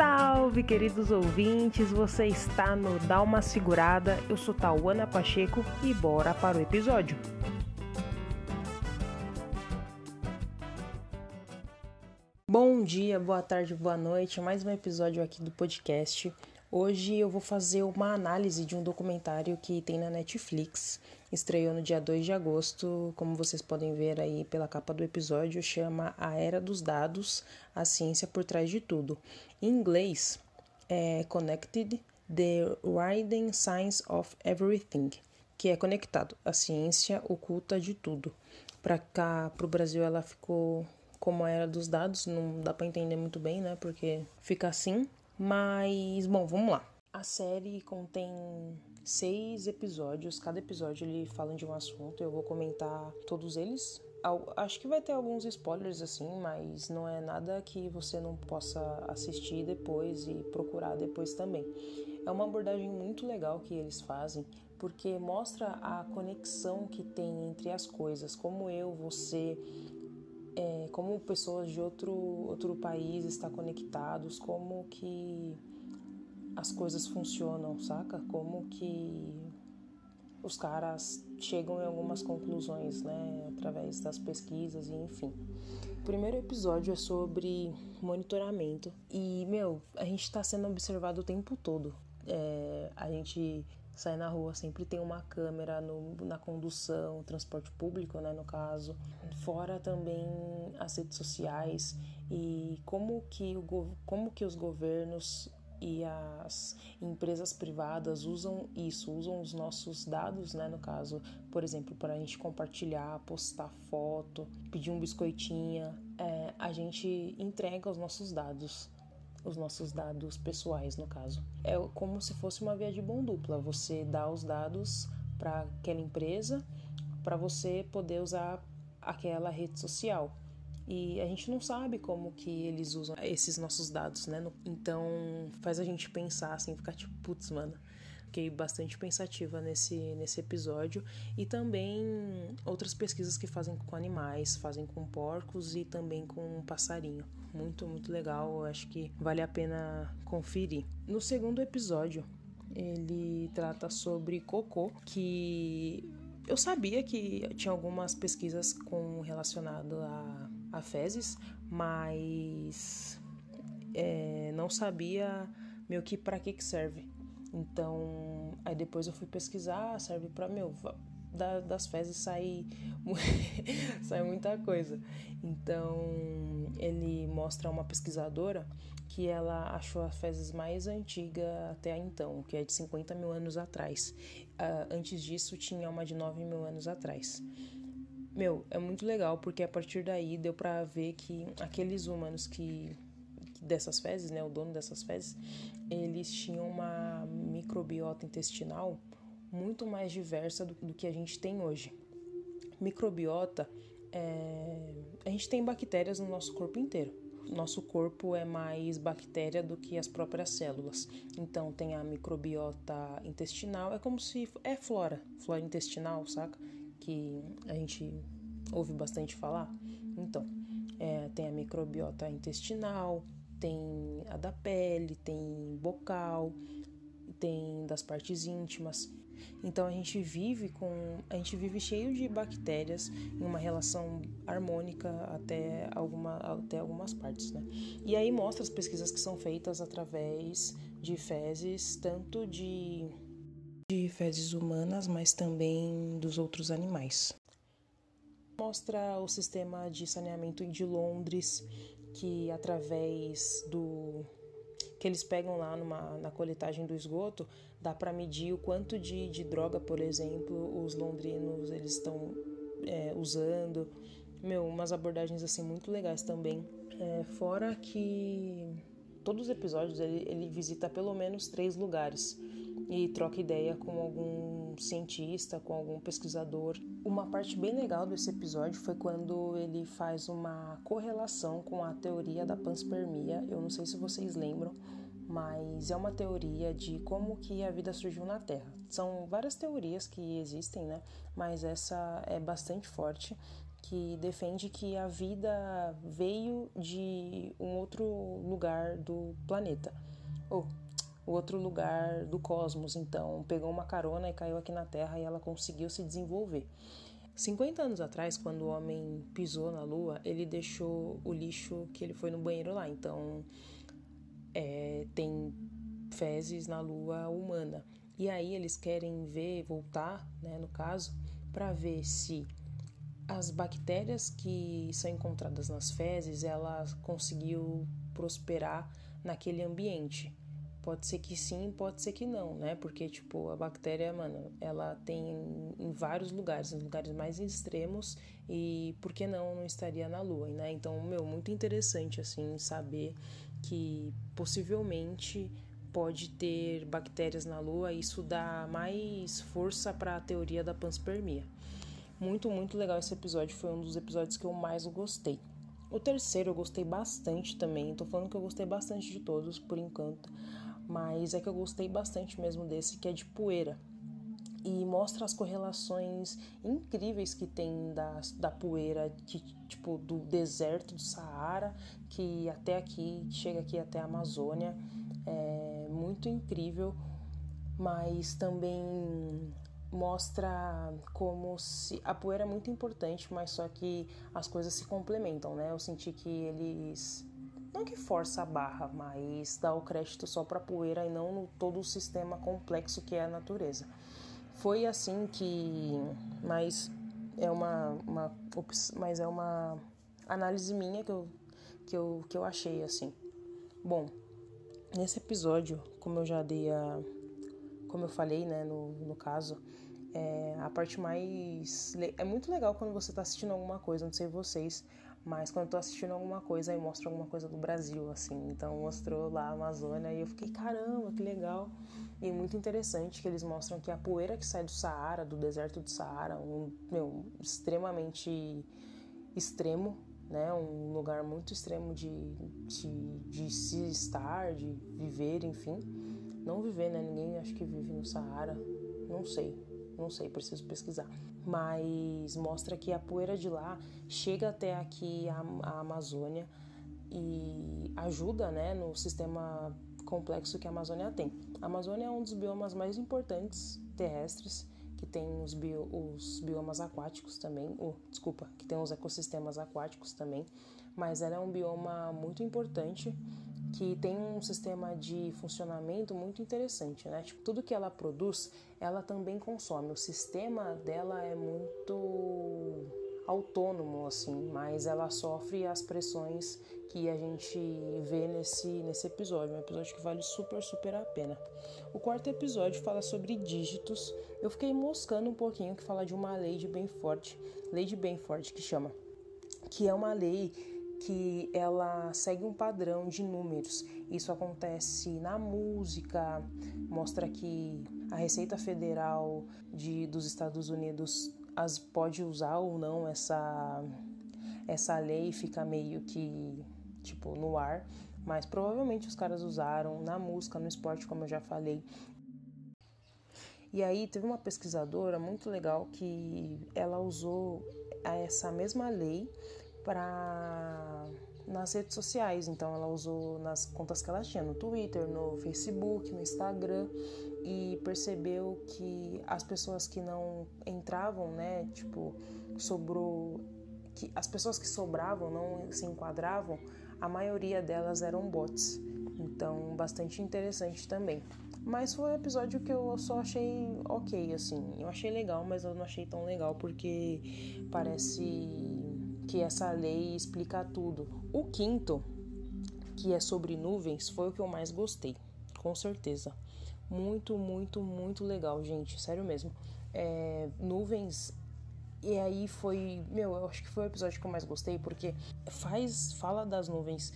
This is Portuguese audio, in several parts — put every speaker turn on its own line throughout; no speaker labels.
Salve, queridos ouvintes! Você está no Dá uma Segurada. Eu sou Tauana Pacheco e bora para o episódio. Bom dia, boa tarde, boa noite. Mais um episódio aqui do podcast. Hoje eu vou fazer uma análise de um documentário que tem na Netflix. Estreou no dia 2 de agosto, como vocês podem ver aí pela capa do episódio, chama A Era dos Dados, a ciência por trás de tudo. Em inglês, é Connected: The Hidden Science of Everything, que é conectado, a ciência oculta de tudo. Para cá, para o Brasil, ela ficou como a era dos dados, não dá para entender muito bem, né? Porque fica assim, mas, bom, vamos lá. A série contém seis episódios, cada episódio ele fala de um assunto, eu vou comentar todos eles. Acho que vai ter alguns spoilers assim, mas não é nada que você não possa assistir depois e procurar depois também. É uma abordagem muito legal que eles fazem, porque mostra a conexão que tem entre as coisas, como eu, você, é, como pessoas de outro, outro país estão conectados, como que as coisas funcionam, saca? Como que os caras chegam em algumas conclusões, né, através das pesquisas e enfim. O primeiro episódio é sobre monitoramento e, meu, a gente está sendo observado o tempo todo. É, a gente sai na rua, sempre tem uma câmera no, na condução, transporte público, né, no caso. Fora também as redes sociais e como que, o, como que os governos e as empresas privadas usam isso, usam os nossos dados, né, no caso, por exemplo, para a gente compartilhar, postar foto, pedir um biscoitinho, é, a gente entrega os nossos dados os nossos dados pessoais, no caso. É como se fosse uma via de mão dupla. Você dá os dados para aquela empresa para você poder usar aquela rede social. E a gente não sabe como que eles usam esses nossos dados, né? Então faz a gente pensar assim, ficar tipo, putz, mano, Fiquei bastante pensativa nesse, nesse episódio e também outras pesquisas que fazem com animais, fazem com porcos e também com um passarinho. Muito, muito legal, acho que vale a pena conferir. No segundo episódio, ele trata sobre cocô, que eu sabia que tinha algumas pesquisas com relacionado a, a fezes, mas é, não sabia meio que para que que serve. Então, aí depois eu fui pesquisar, serve para meu da, das fezes sai sai muita coisa. Então, ele mostra uma pesquisadora que ela achou a fezes mais antiga até então, que é de 50 mil anos atrás. Uh, antes disso, tinha uma de 9 mil anos atrás. Meu, é muito legal porque a partir daí deu para ver que aqueles humanos que dessas fezes, né, o dono dessas fezes, eles tinham uma microbiota intestinal muito mais diversa do, do que a gente tem hoje. Microbiota, é, a gente tem bactérias no nosso corpo inteiro. Nosso corpo é mais bactéria do que as próprias células. Então tem a microbiota intestinal, é como se é flora, flora intestinal, saca? Que a gente ouve bastante falar. Então, é, tem a microbiota intestinal, tem a da pele, tem bocal, tem das partes íntimas. Então a gente vive com a gente vive cheio de bactérias em uma relação harmônica até alguma até algumas partes, né? E aí mostra as pesquisas que são feitas através de fezes, tanto de de fezes humanas, mas também dos outros animais. Mostra o sistema de saneamento de Londres, que através do que eles pegam lá numa, na coletagem do esgoto, dá para medir o quanto de, de droga, por exemplo, os londrinos eles estão é, usando. Meu, umas abordagens assim muito legais também. É, fora que todos os episódios ele, ele visita pelo menos três lugares e troca ideia com algum cientista, com algum pesquisador. Uma parte bem legal desse episódio foi quando ele faz uma correlação com a teoria da panspermia. Eu não sei se vocês lembram, mas é uma teoria de como que a vida surgiu na Terra. São várias teorias que existem, né? Mas essa é bastante forte, que defende que a vida veio de um outro lugar do planeta, ou oh, outro lugar do cosmos. Então, pegou uma carona e caiu aqui na Terra e ela conseguiu se desenvolver. 50 anos atrás, quando o homem pisou na Lua, ele deixou o lixo que ele foi no banheiro lá. Então, é, tem fezes na Lua humana. E aí eles querem ver, voltar, né, no caso, para ver se as bactérias que são encontradas nas fezes, ela conseguiu prosperar naquele ambiente. Pode ser que sim, pode ser que não, né? Porque, tipo, a bactéria, mano, ela tem em vários lugares, nos lugares mais extremos, e por que não não estaria na Lua, né? Então, meu, muito interessante, assim, saber que possivelmente pode ter bactérias na Lua, isso dá mais força para a teoria da panspermia. Muito, muito legal esse episódio, foi um dos episódios que eu mais gostei. O terceiro eu gostei bastante também, tô falando que eu gostei bastante de todos por enquanto, mas é que eu gostei bastante mesmo desse, que é de poeira. E mostra as correlações incríveis que tem da, da poeira, que, tipo, do deserto do Saara, que até aqui, chega aqui até a Amazônia. É muito incrível, mas também mostra como se a poeira é muito importante, mas só que as coisas se complementam, né? Eu senti que eles não que força a barra, mas dá o crédito só para a poeira e não no todo o sistema complexo que é a natureza. Foi assim que, mas é uma, uma mas é uma análise minha que eu, que eu, que eu achei assim. Bom, nesse episódio, como eu já dei a como eu falei, né, no, no caso, é a parte mais. É muito legal quando você está assistindo alguma coisa, não sei vocês, mas quando eu tô assistindo alguma coisa e mostra alguma coisa do Brasil, assim. Então mostrou lá a Amazônia e eu fiquei, caramba, que legal. E muito interessante que eles mostram que a poeira que sai do Saara, do deserto do Saara, um, meu, extremamente extremo, né? Um lugar muito extremo de, de, de se estar, de viver, enfim não viver, né? Ninguém acho que vive no Saara, não sei, não sei, preciso pesquisar. Mas mostra que a poeira de lá chega até aqui a, a Amazônia e ajuda, né, no sistema complexo que a Amazônia tem. A Amazônia é um dos biomas mais importantes terrestres, que tem os, bio, os biomas aquáticos também, oh, desculpa, que tem os ecossistemas aquáticos também, mas ela é um bioma muito importante que tem um sistema de funcionamento muito interessante, né? Tipo, tudo que ela produz, ela também consome. O sistema dela é muito autônomo assim, mas ela sofre as pressões que a gente vê nesse nesse episódio, um episódio que vale super super a pena. O quarto episódio fala sobre dígitos. Eu fiquei moscando um pouquinho que fala de uma lei de bem forte, lei de bem forte que chama, que é uma lei que ela segue um padrão de números. Isso acontece na música, mostra que a Receita Federal de, dos Estados Unidos as pode usar ou não essa essa lei fica meio que tipo no ar, mas provavelmente os caras usaram na música, no esporte, como eu já falei. E aí teve uma pesquisadora muito legal que ela usou essa mesma lei para nas redes sociais. Então ela usou nas contas que ela tinha no Twitter, no Facebook, no Instagram e percebeu que as pessoas que não entravam, né, tipo, sobrou que as pessoas que sobravam não se enquadravam, a maioria delas eram bots. Então, bastante interessante também. Mas foi um episódio que eu só achei ok, assim. Eu achei legal, mas eu não achei tão legal porque parece que essa lei explica tudo. O quinto, que é sobre nuvens, foi o que eu mais gostei, com certeza. Muito, muito, muito legal, gente, sério mesmo. É, nuvens e aí foi, meu, eu acho que foi o episódio que eu mais gostei porque faz fala das nuvens,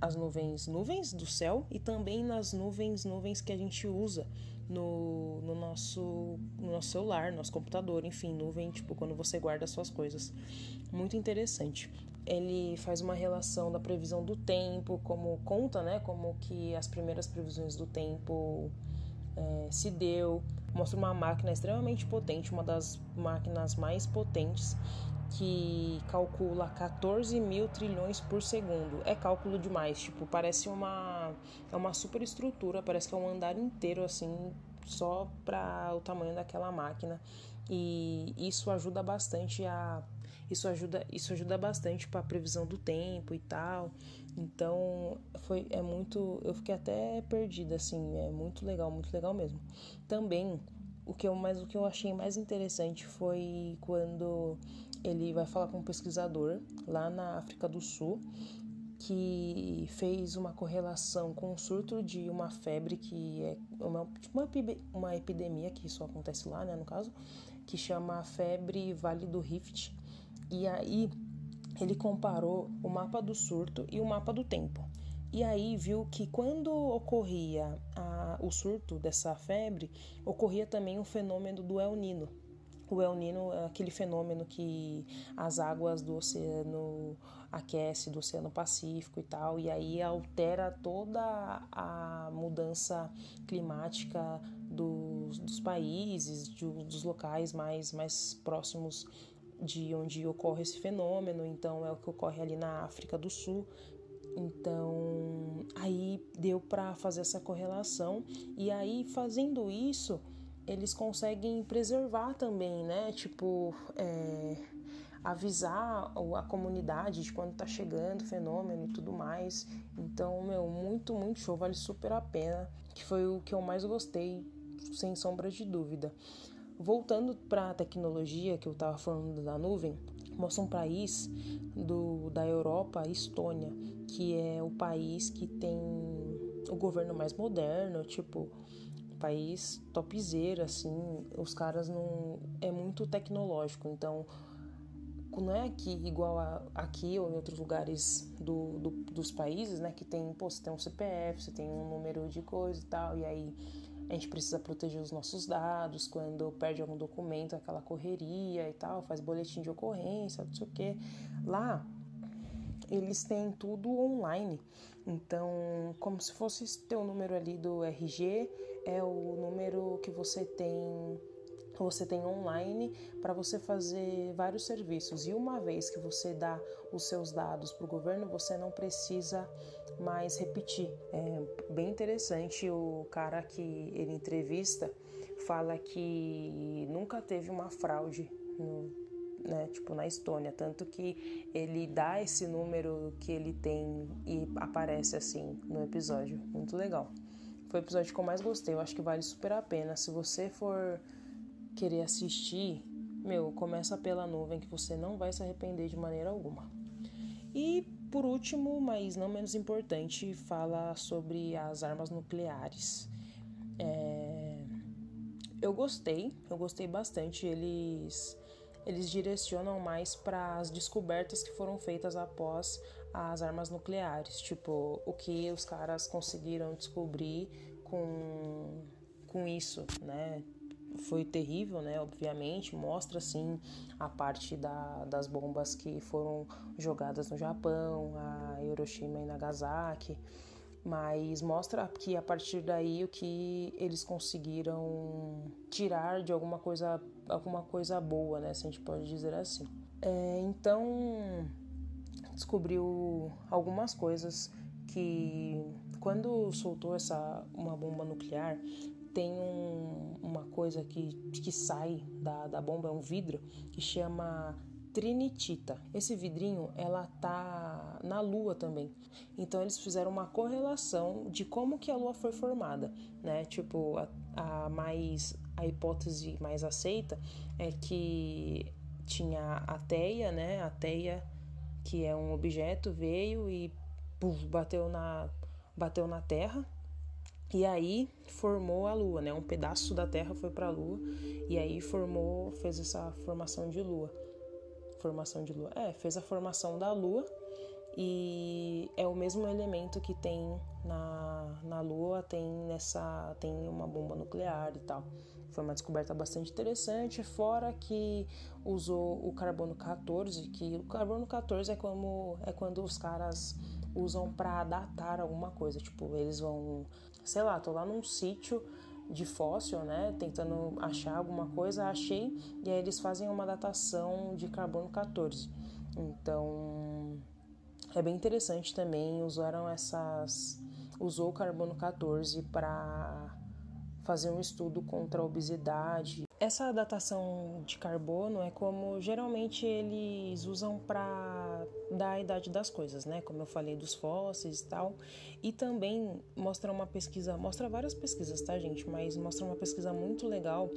as nuvens, nuvens do céu e também nas nuvens, nuvens que a gente usa no, no, nosso, no nosso celular, nosso computador, enfim, nuvem, tipo, quando você guarda suas coisas. Muito interessante. Ele faz uma relação da previsão do tempo, como conta, né, como que as primeiras previsões do tempo é, se deu. Mostra uma máquina extremamente potente, uma das máquinas mais potentes que calcula 14 mil trilhões por segundo. É cálculo demais, tipo, parece uma é uma super estrutura, parece que é um andar inteiro assim, só para o tamanho daquela máquina. E isso ajuda bastante a isso ajuda isso ajuda bastante para a previsão do tempo e tal. Então, foi é muito, eu fiquei até perdida assim, é muito legal, muito legal mesmo. Também o que eu mais o que eu achei mais interessante foi quando ele vai falar com um pesquisador lá na África do Sul que fez uma correlação com o surto de uma febre que é uma, tipo uma, uma epidemia que isso acontece lá, né, no caso, que chama febre Vale do Rift. E aí ele comparou o mapa do surto e o mapa do tempo. E aí viu que quando ocorria a, o surto dessa febre, ocorria também o fenômeno do El Nino, o El Nino é aquele fenômeno que as águas do oceano aquece do Oceano Pacífico e tal, e aí altera toda a mudança climática dos, dos países, de, dos locais mais, mais próximos de onde ocorre esse fenômeno. Então é o que ocorre ali na África do Sul. Então aí deu para fazer essa correlação e aí fazendo isso eles conseguem preservar também, né? Tipo, é, avisar a comunidade de quando tá chegando o fenômeno e tudo mais. Então, meu, muito, muito show, vale super a pena. Que foi o que eu mais gostei, sem sombra de dúvida. Voltando para a tecnologia que eu estava falando da nuvem, mostra um país do, da Europa, Estônia, que é o país que tem o governo mais moderno, tipo, país topzera, assim, os caras não. É muito tecnológico, então não é aqui igual a, aqui ou em outros lugares do, do, dos países, né? Que tem, pô, você tem um CPF, você tem um número de coisa e tal, e aí a gente precisa proteger os nossos dados quando perde algum documento, aquela correria e tal, faz boletim de ocorrência, não sei o quê. Lá eles têm tudo online. Então, como se fosse ter o número ali do RG, é o número que você tem você tem online para você fazer vários serviços. E uma vez que você dá os seus dados para o governo, você não precisa mais repetir. É bem interessante o cara que ele entrevista fala que nunca teve uma fraude no, né, tipo na Estônia, tanto que ele dá esse número que ele tem e aparece assim no episódio. Muito legal. Foi o episódio que eu mais gostei, eu acho que vale super a pena. Se você for querer assistir, meu, começa pela nuvem que você não vai se arrepender de maneira alguma. E por último, mas não menos importante, fala sobre as armas nucleares. É... Eu gostei, eu gostei bastante. Eles eles direcionam mais para as descobertas que foram feitas após as armas nucleares, tipo o que os caras conseguiram descobrir com, com isso, né? Foi terrível, né? Obviamente, mostra sim a parte da, das bombas que foram jogadas no Japão, a Hiroshima e Nagasaki mas mostra que a partir daí o que eles conseguiram tirar de alguma coisa alguma coisa boa, né, se a gente pode dizer assim. É, então descobriu algumas coisas que quando soltou essa uma bomba nuclear tem um, uma coisa que, que sai da, da bomba, é um vidro que chama trinitita. Esse vidrinho, ela tá na Lua também. Então eles fizeram uma correlação de como que a Lua foi formada, né? Tipo, a, a mais a hipótese mais aceita é que tinha a teia, né? A teia que é um objeto veio e bateu na bateu na Terra e aí formou a Lua, né? Um pedaço da Terra foi para a Lua e aí formou, fez essa formação de Lua formação de lua. É, fez a formação da lua e é o mesmo elemento que tem na, na lua, tem nessa tem uma bomba nuclear e tal. Foi uma descoberta bastante interessante, fora que usou o carbono 14, que o carbono 14 é como é quando os caras usam para datar alguma coisa, tipo, eles vão, sei lá, tô lá num sítio de fóssil, né? Tentando achar alguma coisa, achei, e aí eles fazem uma datação de carbono 14. Então é bem interessante também, usaram essas. usou o carbono 14 para fazer um estudo contra a obesidade. Essa datação de carbono é como geralmente eles usam para dar a idade das coisas, né? Como eu falei dos fósseis e tal. E também mostra uma pesquisa, mostra várias pesquisas, tá, gente? Mas mostra uma pesquisa muito legal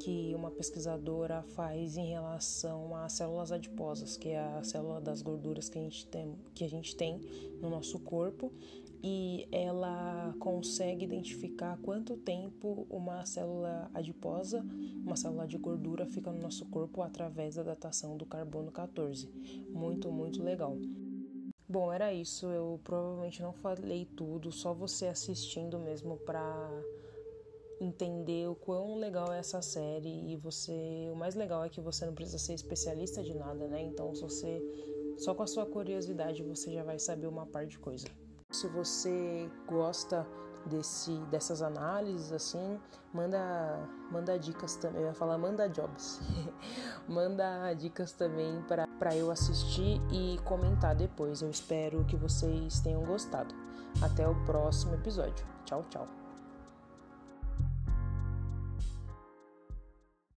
que uma pesquisadora faz em relação às células adiposas, que é a célula das gorduras que a gente tem, que a gente tem no nosso corpo e ela consegue identificar quanto tempo uma célula adiposa, uma célula de gordura, fica no nosso corpo através da datação do carbono 14. Muito, muito legal. Bom, era isso. Eu provavelmente não falei tudo, só você assistindo mesmo para entender o quão legal é essa série e você, o mais legal é que você não precisa ser especialista de nada, né? Então, se você só com a sua curiosidade você já vai saber uma par de coisa. Se você gosta desse, dessas análises, assim, manda, manda dicas também. Eu ia falar manda jobs. manda dicas também para eu assistir e comentar depois. Eu espero que vocês tenham gostado. Até o próximo episódio. Tchau, tchau.